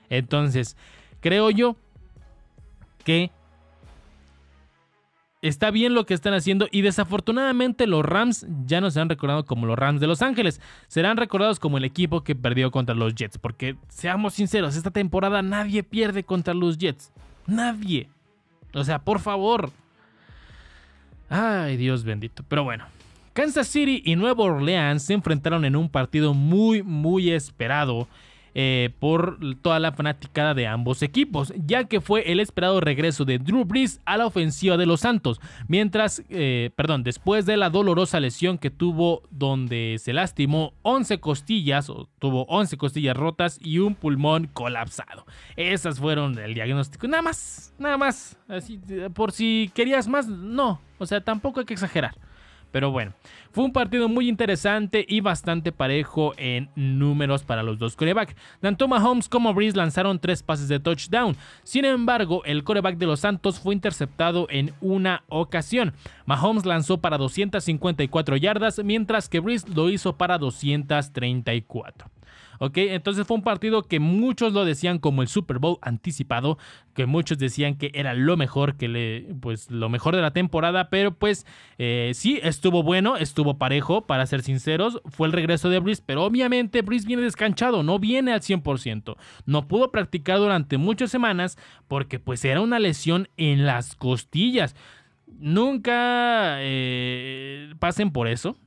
Entonces, creo yo que está bien lo que están haciendo y desafortunadamente los Rams ya no serán recordados como los Rams de Los Ángeles, serán recordados como el equipo que perdió contra los Jets, porque seamos sinceros, esta temporada nadie pierde contra los Jets, nadie. O sea, por favor. Ay, Dios bendito. Pero bueno, Kansas City y Nueva Orleans se enfrentaron en un partido muy, muy esperado eh, por toda la fanaticada de ambos equipos, ya que fue el esperado regreso de Drew Brees a la ofensiva de los Santos, mientras, eh, perdón, después de la dolorosa lesión que tuvo donde se lastimó 11 costillas, o tuvo 11 costillas rotas y un pulmón colapsado. Esas fueron el diagnóstico, nada más, nada más, así, por si querías más, no, o sea, tampoco hay que exagerar. Pero bueno, fue un partido muy interesante y bastante parejo en números para los dos corebacks. Tanto Mahomes como Breeze lanzaron tres pases de touchdown. Sin embargo, el coreback de los Santos fue interceptado en una ocasión. Mahomes lanzó para 254 yardas, mientras que Breeze lo hizo para 234. ¿Ok? Entonces fue un partido que muchos lo decían como el Super Bowl anticipado, que muchos decían que era lo mejor, que le, pues lo mejor de la temporada, pero pues eh, sí, estuvo bueno, estuvo parejo, para ser sinceros, fue el regreso de Brice, pero obviamente Brice viene descanchado, no viene al 100%, no pudo practicar durante muchas semanas porque pues era una lesión en las costillas. Nunca eh, pasen por eso.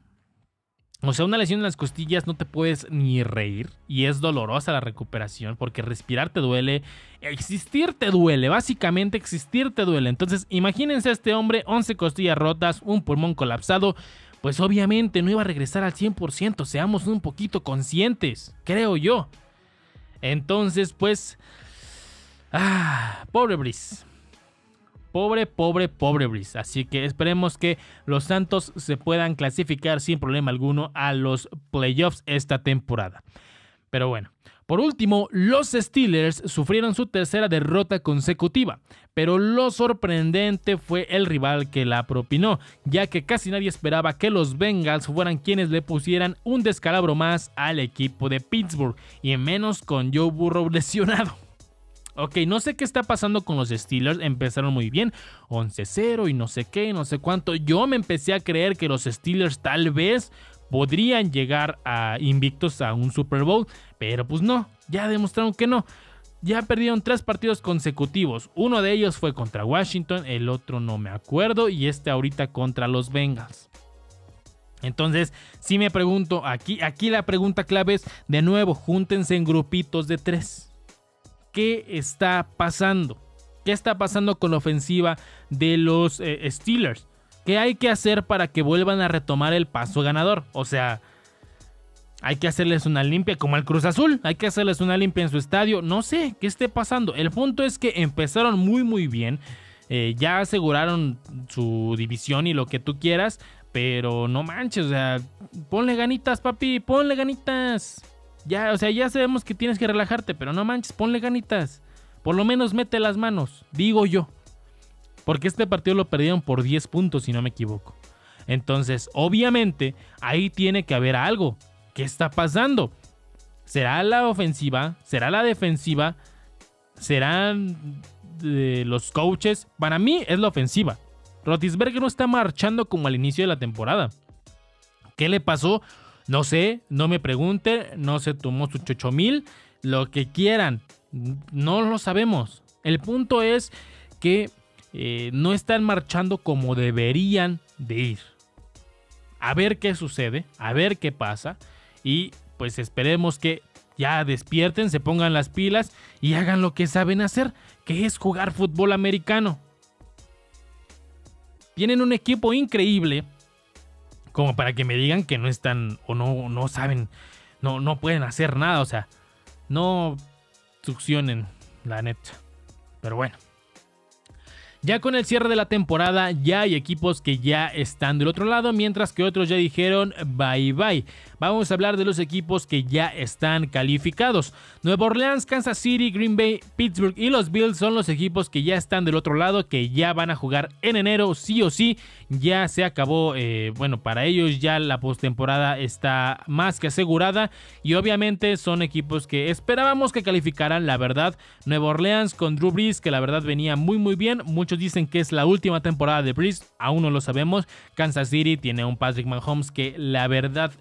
O sea, una lesión en las costillas no te puedes ni reír y es dolorosa la recuperación porque respirar te duele, existir te duele, básicamente existir te duele. Entonces, imagínense a este hombre, 11 costillas rotas, un pulmón colapsado, pues obviamente no iba a regresar al 100%, seamos un poquito conscientes, creo yo. Entonces, pues... Ah, pobre Brice. Pobre, pobre, pobre Breeze. Así que esperemos que los Santos se puedan clasificar sin problema alguno a los playoffs esta temporada. Pero bueno, por último, los Steelers sufrieron su tercera derrota consecutiva, pero lo sorprendente fue el rival que la propinó, ya que casi nadie esperaba que los Bengals fueran quienes le pusieran un descalabro más al equipo de Pittsburgh, y menos con Joe Burrow lesionado. Ok, no sé qué está pasando con los Steelers. Empezaron muy bien, 11-0 y no sé qué, no sé cuánto. Yo me empecé a creer que los Steelers tal vez podrían llegar a invictos a un Super Bowl, pero pues no, ya demostraron que no. Ya perdieron tres partidos consecutivos. Uno de ellos fue contra Washington, el otro no me acuerdo y este ahorita contra los Bengals. Entonces, si me pregunto, aquí, aquí la pregunta clave es, de nuevo, júntense en grupitos de tres qué está pasando. ¿Qué está pasando con la ofensiva de los eh, Steelers? ¿Qué hay que hacer para que vuelvan a retomar el paso ganador? O sea, hay que hacerles una limpia como el Cruz Azul. Hay que hacerles una limpia en su estadio. No sé qué esté pasando. El punto es que empezaron muy muy bien. Eh, ya aseguraron su división y lo que tú quieras. Pero no manches, o sea, ponle ganitas, papi, ponle ganitas. Ya, o sea, ya sabemos que tienes que relajarte, pero no manches, ponle ganitas. Por lo menos mete las manos, digo yo. Porque este partido lo perdieron por 10 puntos, si no me equivoco. Entonces, obviamente, ahí tiene que haber algo. ¿Qué está pasando? ¿Será la ofensiva? ¿Será la defensiva? ¿Serán eh, los coaches? Para mí es la ofensiva. Rotisberger no está marchando como al inicio de la temporada. ¿Qué le pasó? No sé, no me pregunte, no se tomó su 8000, lo que quieran, no lo sabemos. El punto es que eh, no están marchando como deberían de ir. A ver qué sucede, a ver qué pasa y pues esperemos que ya despierten, se pongan las pilas y hagan lo que saben hacer, que es jugar fútbol americano. Tienen un equipo increíble como para que me digan que no están o no, no saben, no, no pueden hacer nada, o sea, no, succionen, la neta. Pero bueno. Ya con el cierre de la temporada ya hay equipos que ya están del otro lado, mientras que otros ya dijeron bye bye. Vamos a hablar de los equipos que ya están calificados. Nueva Orleans, Kansas City, Green Bay, Pittsburgh y los Bills son los equipos que ya están del otro lado, que ya van a jugar en enero sí o sí. Ya se acabó, eh, bueno, para ellos ya la postemporada está más que asegurada y obviamente son equipos que esperábamos que calificaran, la verdad. Nueva Orleans con Drew Brees, que la verdad venía muy muy bien. Muchos dicen que es la última temporada de Breeze, aún no lo sabemos. Kansas City tiene un Patrick Mahomes que la verdad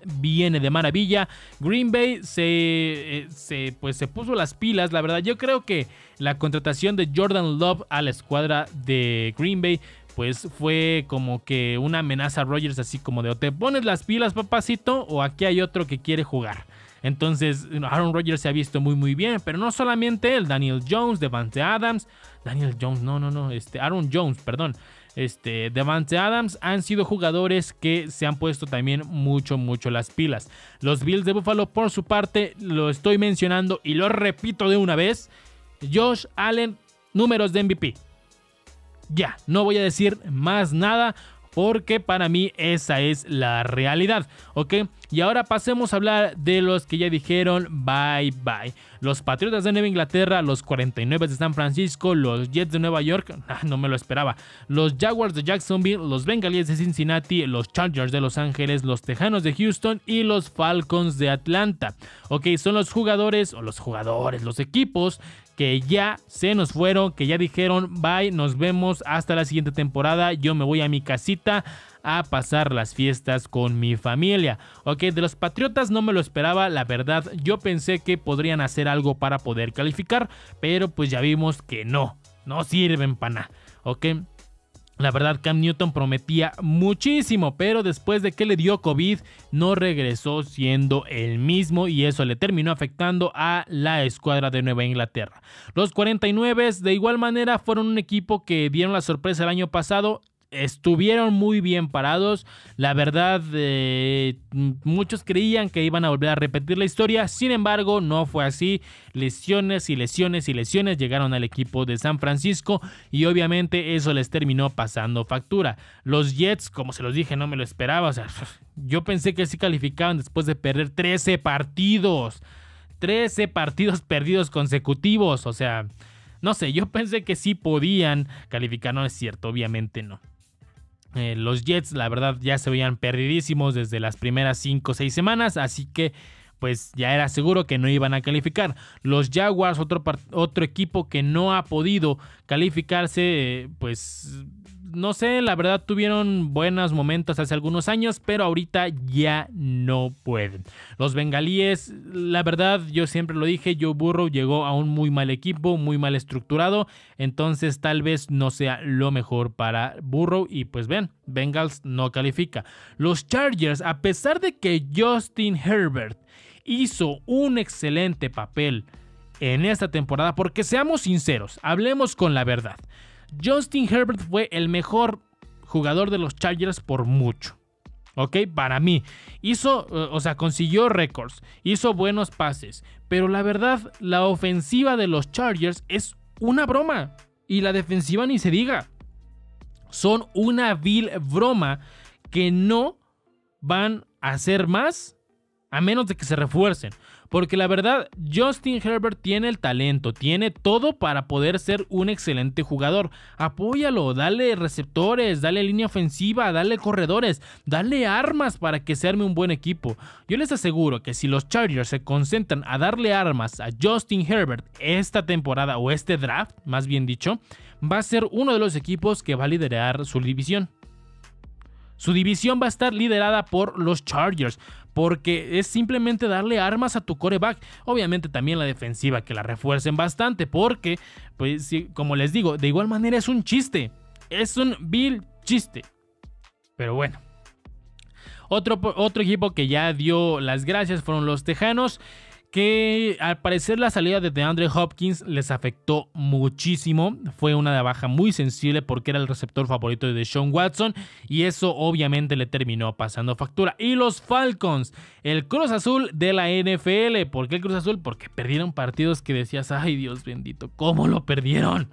de maravilla. Green Bay se, eh, se, pues, se puso las pilas, la verdad. Yo creo que la contratación de Jordan Love a la escuadra de Green Bay pues fue como que una amenaza a Rogers así como de o te pones las pilas papacito o aquí hay otro que quiere jugar. Entonces, Aaron Rodgers se ha visto muy muy bien, pero no solamente él, Daniel Jones, Devante Adams, Daniel Jones, no, no, no, este Aaron Jones, perdón. Este, Devante Adams han sido jugadores que se han puesto también mucho, mucho las pilas. Los Bills de Buffalo, por su parte, lo estoy mencionando y lo repito de una vez. Josh Allen, números de MVP. Ya, no voy a decir más nada porque para mí esa es la realidad, ¿ok? Y ahora pasemos a hablar de los que ya dijeron bye bye. Los Patriotas de Nueva Inglaterra, los 49 de San Francisco, los Jets de Nueva York, ah, no me lo esperaba, los Jaguars de Jacksonville, los Bengalíes de Cincinnati, los Chargers de Los Ángeles, los Tejanos de Houston y los Falcons de Atlanta. Ok, son los jugadores, o los jugadores, los equipos que ya se nos fueron, que ya dijeron bye, nos vemos hasta la siguiente temporada, yo me voy a mi casita a pasar las fiestas con mi familia. Ok, de los Patriotas no me lo esperaba, la verdad yo pensé que podrían hacer algo para poder calificar, pero pues ya vimos que no, no sirven para nada. Ok, la verdad, Cam Newton prometía muchísimo, pero después de que le dio COVID, no regresó siendo el mismo y eso le terminó afectando a la escuadra de Nueva Inglaterra. Los 49 de igual manera fueron un equipo que dieron la sorpresa el año pasado estuvieron muy bien parados. La verdad, eh, muchos creían que iban a volver a repetir la historia. Sin embargo, no fue así. Lesiones y lesiones y lesiones llegaron al equipo de San Francisco y obviamente eso les terminó pasando factura. Los Jets, como se los dije, no me lo esperaba. O sea, yo pensé que sí calificaban después de perder 13 partidos. 13 partidos perdidos consecutivos. O sea, no sé, yo pensé que sí podían calificar. No es cierto, obviamente no. Eh, los Jets, la verdad, ya se veían perdidísimos desde las primeras 5 o 6 semanas, así que pues ya era seguro que no iban a calificar. Los Jaguars, otro, otro equipo que no ha podido calificarse, eh, pues no sé, la verdad tuvieron buenos momentos hace algunos años, pero ahorita ya no pueden. Los bengalíes, la verdad, yo siempre lo dije, Joe Burrow llegó a un muy mal equipo, muy mal estructurado, entonces tal vez no sea lo mejor para Burrow y pues ven, Bengals no califica. Los Chargers, a pesar de que Justin Herbert hizo un excelente papel en esta temporada, porque seamos sinceros, hablemos con la verdad. Justin Herbert fue el mejor jugador de los Chargers por mucho. ¿Ok? Para mí. Hizo, eh, o sea, consiguió récords, hizo buenos pases, pero la verdad, la ofensiva de los Chargers es una broma. Y la defensiva ni se diga. Son una vil broma que no van a hacer más a menos de que se refuercen. Porque la verdad, Justin Herbert tiene el talento, tiene todo para poder ser un excelente jugador. Apóyalo, dale receptores, dale línea ofensiva, dale corredores, dale armas para que se arme un buen equipo. Yo les aseguro que si los Chargers se concentran a darle armas a Justin Herbert esta temporada o este draft, más bien dicho, va a ser uno de los equipos que va a liderar su división. Su división va a estar liderada por los Chargers, porque es simplemente darle armas a tu coreback. Obviamente también la defensiva, que la refuercen bastante, porque, pues, como les digo, de igual manera es un chiste. Es un vil chiste. Pero bueno. Otro, otro equipo que ya dio las gracias fueron los Tejanos que al parecer la salida de DeAndre Hopkins les afectó muchísimo. Fue una baja muy sensible porque era el receptor favorito de Sean Watson y eso obviamente le terminó pasando factura. Y los Falcons, el Cruz Azul de la NFL. ¿Por qué el Cruz Azul? Porque perdieron partidos que decías, ay Dios bendito, ¿cómo lo perdieron?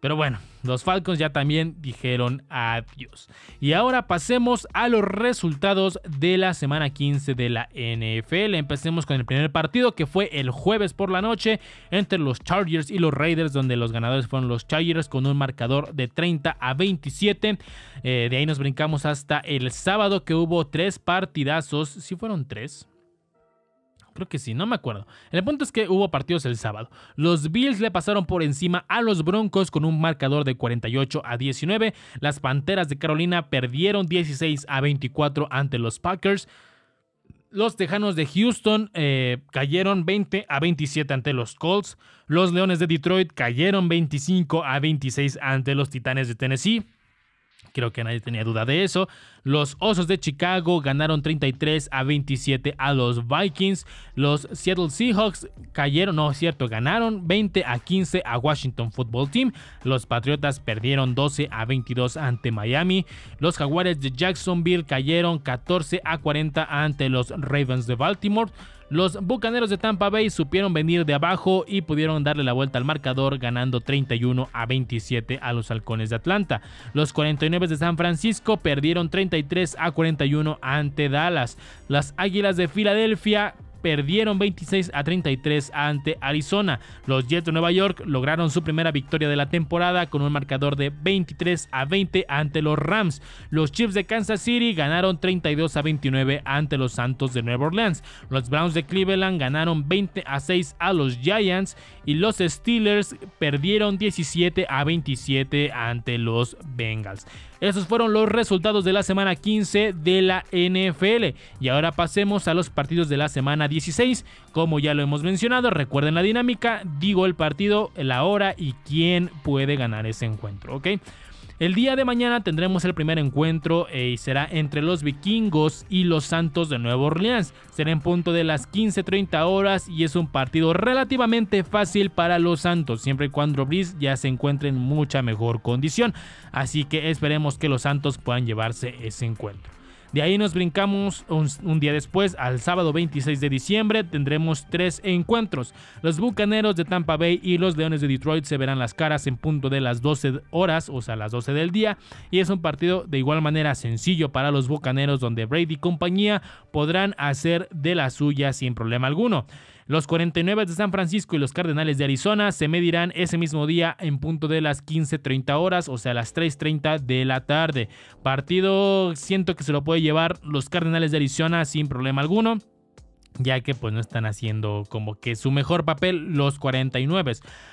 Pero bueno, los Falcons ya también dijeron adiós. Y ahora pasemos a los resultados de la semana 15 de la NFL. Empecemos con el primer partido que fue el jueves por la noche entre los Chargers y los Raiders, donde los ganadores fueron los Chargers con un marcador de 30 a 27. Eh, de ahí nos brincamos hasta el sábado que hubo tres partidazos. Si fueron tres? Creo que sí, no me acuerdo. El punto es que hubo partidos el sábado. Los Bills le pasaron por encima a los Broncos con un marcador de 48 a 19. Las Panteras de Carolina perdieron 16 a 24 ante los Packers. Los Tejanos de Houston eh, cayeron 20 a 27 ante los Colts. Los Leones de Detroit cayeron 25 a 26 ante los Titanes de Tennessee. Creo que nadie tenía duda de eso. Los Osos de Chicago ganaron 33 a 27 a los Vikings. Los Seattle Seahawks cayeron, no es cierto, ganaron 20 a 15 a Washington Football Team. Los Patriotas perdieron 12 a 22 ante Miami. Los Jaguares de Jacksonville cayeron 14 a 40 ante los Ravens de Baltimore. Los Bucaneros de Tampa Bay supieron venir de abajo y pudieron darle la vuelta al marcador ganando 31 a 27 a los Halcones de Atlanta. Los 49 de San Francisco perdieron 33 a 41 ante Dallas. Las Águilas de Filadelfia perdieron 26 a 33 ante Arizona. Los Jets de Nueva York lograron su primera victoria de la temporada con un marcador de 23 a 20 ante los Rams. Los Chiefs de Kansas City ganaron 32 a 29 ante los Santos de Nueva Orleans. Los Browns de Cleveland ganaron 20 a 6 a los Giants y los Steelers perdieron 17 a 27 ante los Bengals. Esos fueron los resultados de la semana 15 de la NFL. Y ahora pasemos a los partidos de la semana 16. Como ya lo hemos mencionado, recuerden la dinámica, digo el partido, la hora y quién puede ganar ese encuentro, ¿ok? El día de mañana tendremos el primer encuentro eh, y será entre los vikingos y los Santos de Nueva Orleans. Será en punto de las 15.30 horas y es un partido relativamente fácil para los Santos, siempre y cuando Brice ya se encuentre en mucha mejor condición. Así que esperemos que los Santos puedan llevarse ese encuentro. De ahí nos brincamos un, día después, al sábado 26 de diciembre, tendremos tres encuentros. Los Bucaneros de Tampa Bay y los Leones de Detroit se verán las caras en punto de las 12 horas, o sea, las 12 del día. Y es un partido de igual manera sencillo para los Bucaneros, donde Brady y compañía podrán hacer de la suya sin problema alguno. Los 49 de San Francisco y los Cardenales de Arizona se medirán ese mismo día en punto de las 15.30 horas, o sea, las 3.30 de la tarde. Partido siento que se lo puede llevar los Cardenales de Arizona sin problema alguno ya que pues no están haciendo como que su mejor papel los 49.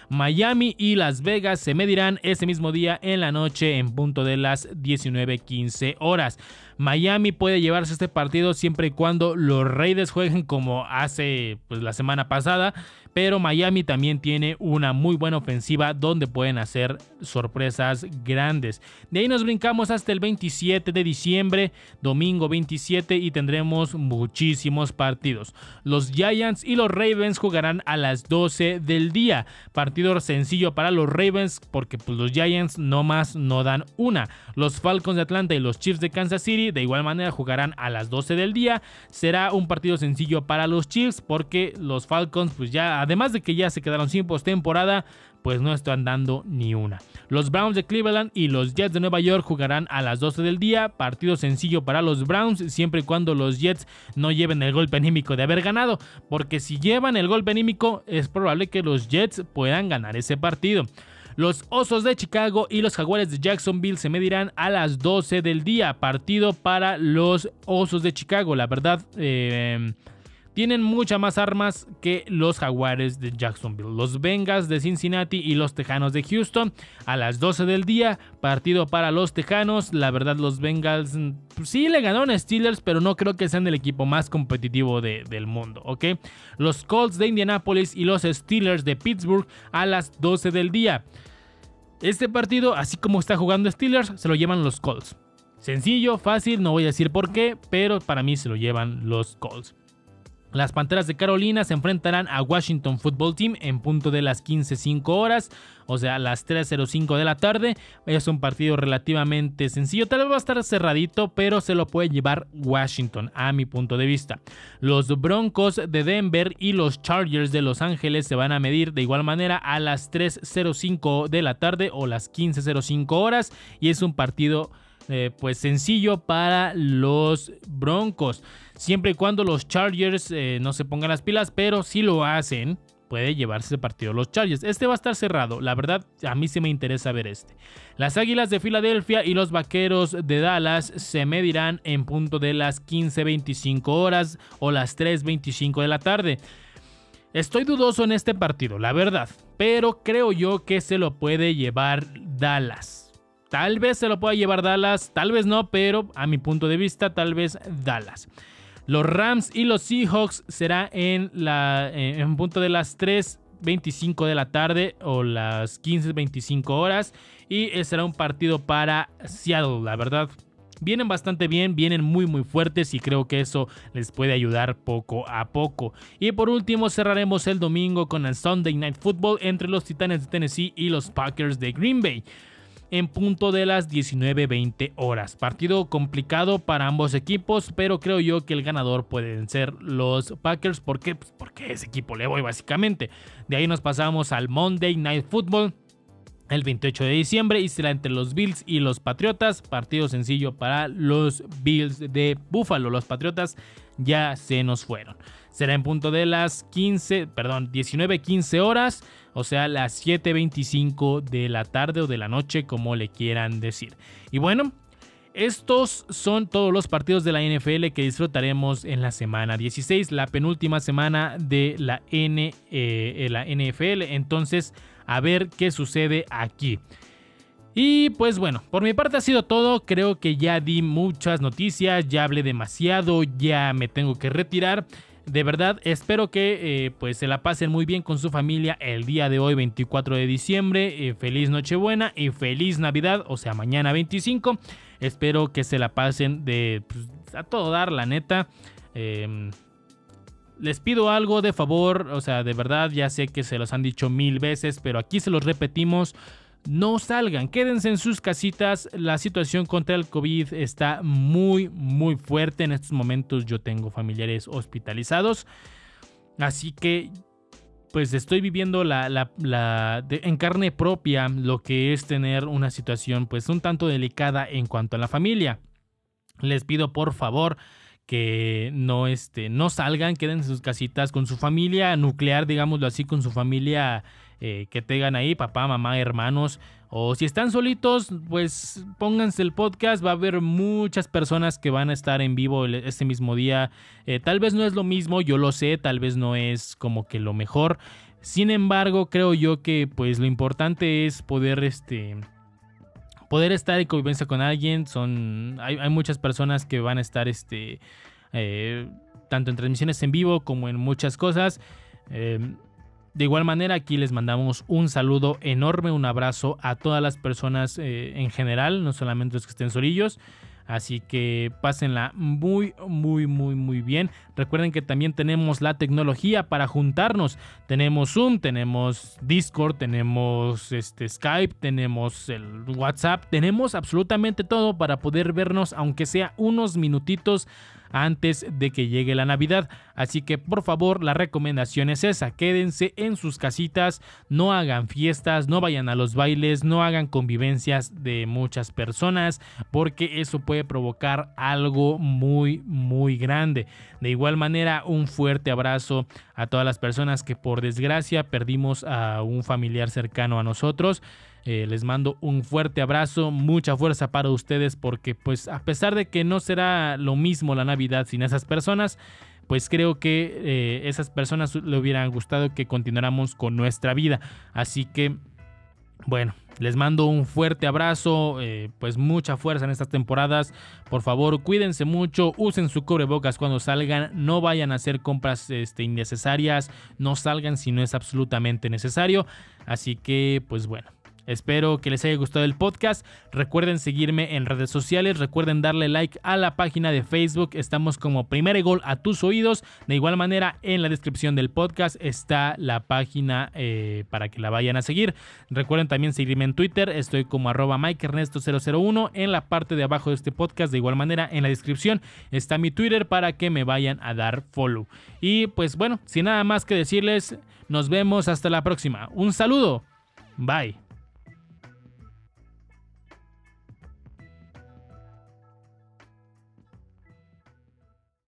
Miami y Las Vegas se medirán ese mismo día en la noche en punto de las 19:15 horas. Miami puede llevarse este partido siempre y cuando los Raiders jueguen como hace pues, la semana pasada, pero Miami también tiene una muy buena ofensiva donde pueden hacer sorpresas grandes. De ahí nos brincamos hasta el 27 de diciembre, domingo 27 y tendremos muchísimos partidos. Los Giants y los Ravens jugarán a las 12 del día. Partido sencillo para los Ravens porque pues, los Giants no más no dan una. Los Falcons de Atlanta y los Chiefs de Kansas City de igual manera jugarán a las 12 del día. Será un partido sencillo para los Chiefs porque los Falcons pues ya además de que ya se quedaron sin postemporada, pues no están dando ni una. Los Browns de Cleveland y los Jets de Nueva York jugarán a las 12 del día. Partido sencillo para los Browns, siempre y cuando los Jets no lleven el golpe anímico de haber ganado. Porque si llevan el golpe anímico, es probable que los Jets puedan ganar ese partido. Los Osos de Chicago y los Jaguares de Jacksonville se medirán a las 12 del día. Partido para los Osos de Chicago. La verdad, eh, tienen muchas más armas que los Jaguares de Jacksonville. Los Bengals de Cincinnati y los Tejanos de Houston a las 12 del día. Partido para los Tejanos. La verdad, los Bengals pues, sí le ganaron a Steelers, pero no creo que sean el equipo más competitivo del mundo, ¿ok? Los Colts de Indianapolis y los Steelers de Pittsburgh a las 12 del día. Este partido, así como está jugando Steelers, se lo llevan los Colts. Sencillo, fácil, no voy a decir por qué, pero para mí se lo llevan los Colts. Las Panteras de Carolina se enfrentarán a Washington Football Team en punto de las 15.05 horas, o sea, las 3.05 de la tarde. Es un partido relativamente sencillo, tal vez va a estar cerradito, pero se lo puede llevar Washington, a mi punto de vista. Los Broncos de Denver y los Chargers de Los Ángeles se van a medir de igual manera a las 3.05 de la tarde o las 15.05 horas, y es un partido eh, pues sencillo para los Broncos. Siempre y cuando los Chargers eh, no se pongan las pilas, pero si lo hacen, puede llevarse ese partido los Chargers. Este va a estar cerrado, la verdad a mí sí me interesa ver este. Las Águilas de Filadelfia y los Vaqueros de Dallas se medirán en punto de las 15.25 horas o las 3.25 de la tarde. Estoy dudoso en este partido, la verdad, pero creo yo que se lo puede llevar Dallas. Tal vez se lo pueda llevar Dallas, tal vez no, pero a mi punto de vista, tal vez Dallas. Los Rams y los Seahawks será en, la, eh, en punto de las 3.25 de la tarde o las 15.25 horas. Y será un partido para Seattle, la verdad. Vienen bastante bien, vienen muy muy fuertes y creo que eso les puede ayudar poco a poco. Y por último cerraremos el domingo con el Sunday Night Football entre los Titanes de Tennessee y los Packers de Green Bay en punto de las 19.20 horas. Partido complicado para ambos equipos, pero creo yo que el ganador pueden ser los Packers. ¿Por qué? Pues porque ese equipo le voy básicamente. De ahí nos pasamos al Monday Night Football. El 28 de diciembre y será entre los Bills y los Patriotas. Partido sencillo para los Bills de Buffalo. Los Patriotas ya se nos fueron. Será en punto de las 15, perdón, 19-15 horas o sea, las 7.25 de la tarde o de la noche, como le quieran decir. Y bueno, estos son todos los partidos de la NFL que disfrutaremos en la semana 16, la penúltima semana de la, N, eh, la NFL. Entonces, a ver qué sucede aquí. Y pues bueno, por mi parte ha sido todo. Creo que ya di muchas noticias, ya hablé demasiado, ya me tengo que retirar. De verdad, espero que eh, pues se la pasen muy bien con su familia el día de hoy, 24 de diciembre. Eh, feliz Nochebuena y feliz Navidad, o sea, mañana 25. Espero que se la pasen de pues, a todo dar, la neta. Em, les pido algo de favor, o sea, de verdad, ya sé que se los han dicho mil veces, pero aquí se los repetimos no salgan, quédense en sus casitas. La situación contra el COVID está muy, muy fuerte. En estos momentos yo tengo familiares hospitalizados. Así que, pues estoy viviendo la, en carne propia lo que es tener una situación pues un tanto delicada en cuanto a la familia. Les pido por favor que no, este, no salgan, quédense en sus casitas con su familia nuclear, digámoslo así, con su familia eh, que tengan ahí, papá, mamá, hermanos. O si están solitos, pues pónganse el podcast. Va a haber muchas personas que van a estar en vivo este mismo día. Eh, tal vez no es lo mismo, yo lo sé, tal vez no es como que lo mejor. Sin embargo, creo yo que pues lo importante es poder este poder estar en convivencia con alguien. Son hay, muchas personas que van a estar este eh, tanto en transmisiones en vivo como en muchas cosas. De igual manera, aquí les mandamos un saludo enorme, un abrazo a todas las personas eh, en general, no solamente los que estén solillos. Así que pásenla muy, muy, muy, muy bien. Recuerden que también tenemos la tecnología para juntarnos. Tenemos Zoom, tenemos Discord, tenemos este, Skype, tenemos el WhatsApp. Tenemos absolutamente todo para poder vernos, aunque sea unos minutitos antes de que llegue la Navidad. Así que por favor la recomendación es esa, quédense en sus casitas, no hagan fiestas, no vayan a los bailes, no hagan convivencias de muchas personas porque eso puede provocar algo muy muy grande. De igual manera un fuerte abrazo a todas las personas que por desgracia perdimos a un familiar cercano a nosotros. Eh, les mando un fuerte abrazo, mucha fuerza para ustedes porque pues a pesar de que no será lo mismo la Navidad sin esas personas, pues creo que eh, esas personas le hubieran gustado que continuáramos con nuestra vida. Así que, bueno, les mando un fuerte abrazo, eh, pues mucha fuerza en estas temporadas. Por favor, cuídense mucho, usen su cubrebocas cuando salgan, no vayan a hacer compras este, innecesarias, no salgan si no es absolutamente necesario. Así que, pues bueno, Espero que les haya gustado el podcast. Recuerden seguirme en redes sociales. Recuerden darle like a la página de Facebook. Estamos como primer gol a tus oídos. De igual manera, en la descripción del podcast está la página eh, para que la vayan a seguir. Recuerden también seguirme en Twitter. Estoy como arroba MikeErnesto001. En la parte de abajo de este podcast, de igual manera, en la descripción está mi Twitter para que me vayan a dar follow. Y pues bueno, sin nada más que decirles, nos vemos hasta la próxima. Un saludo. Bye.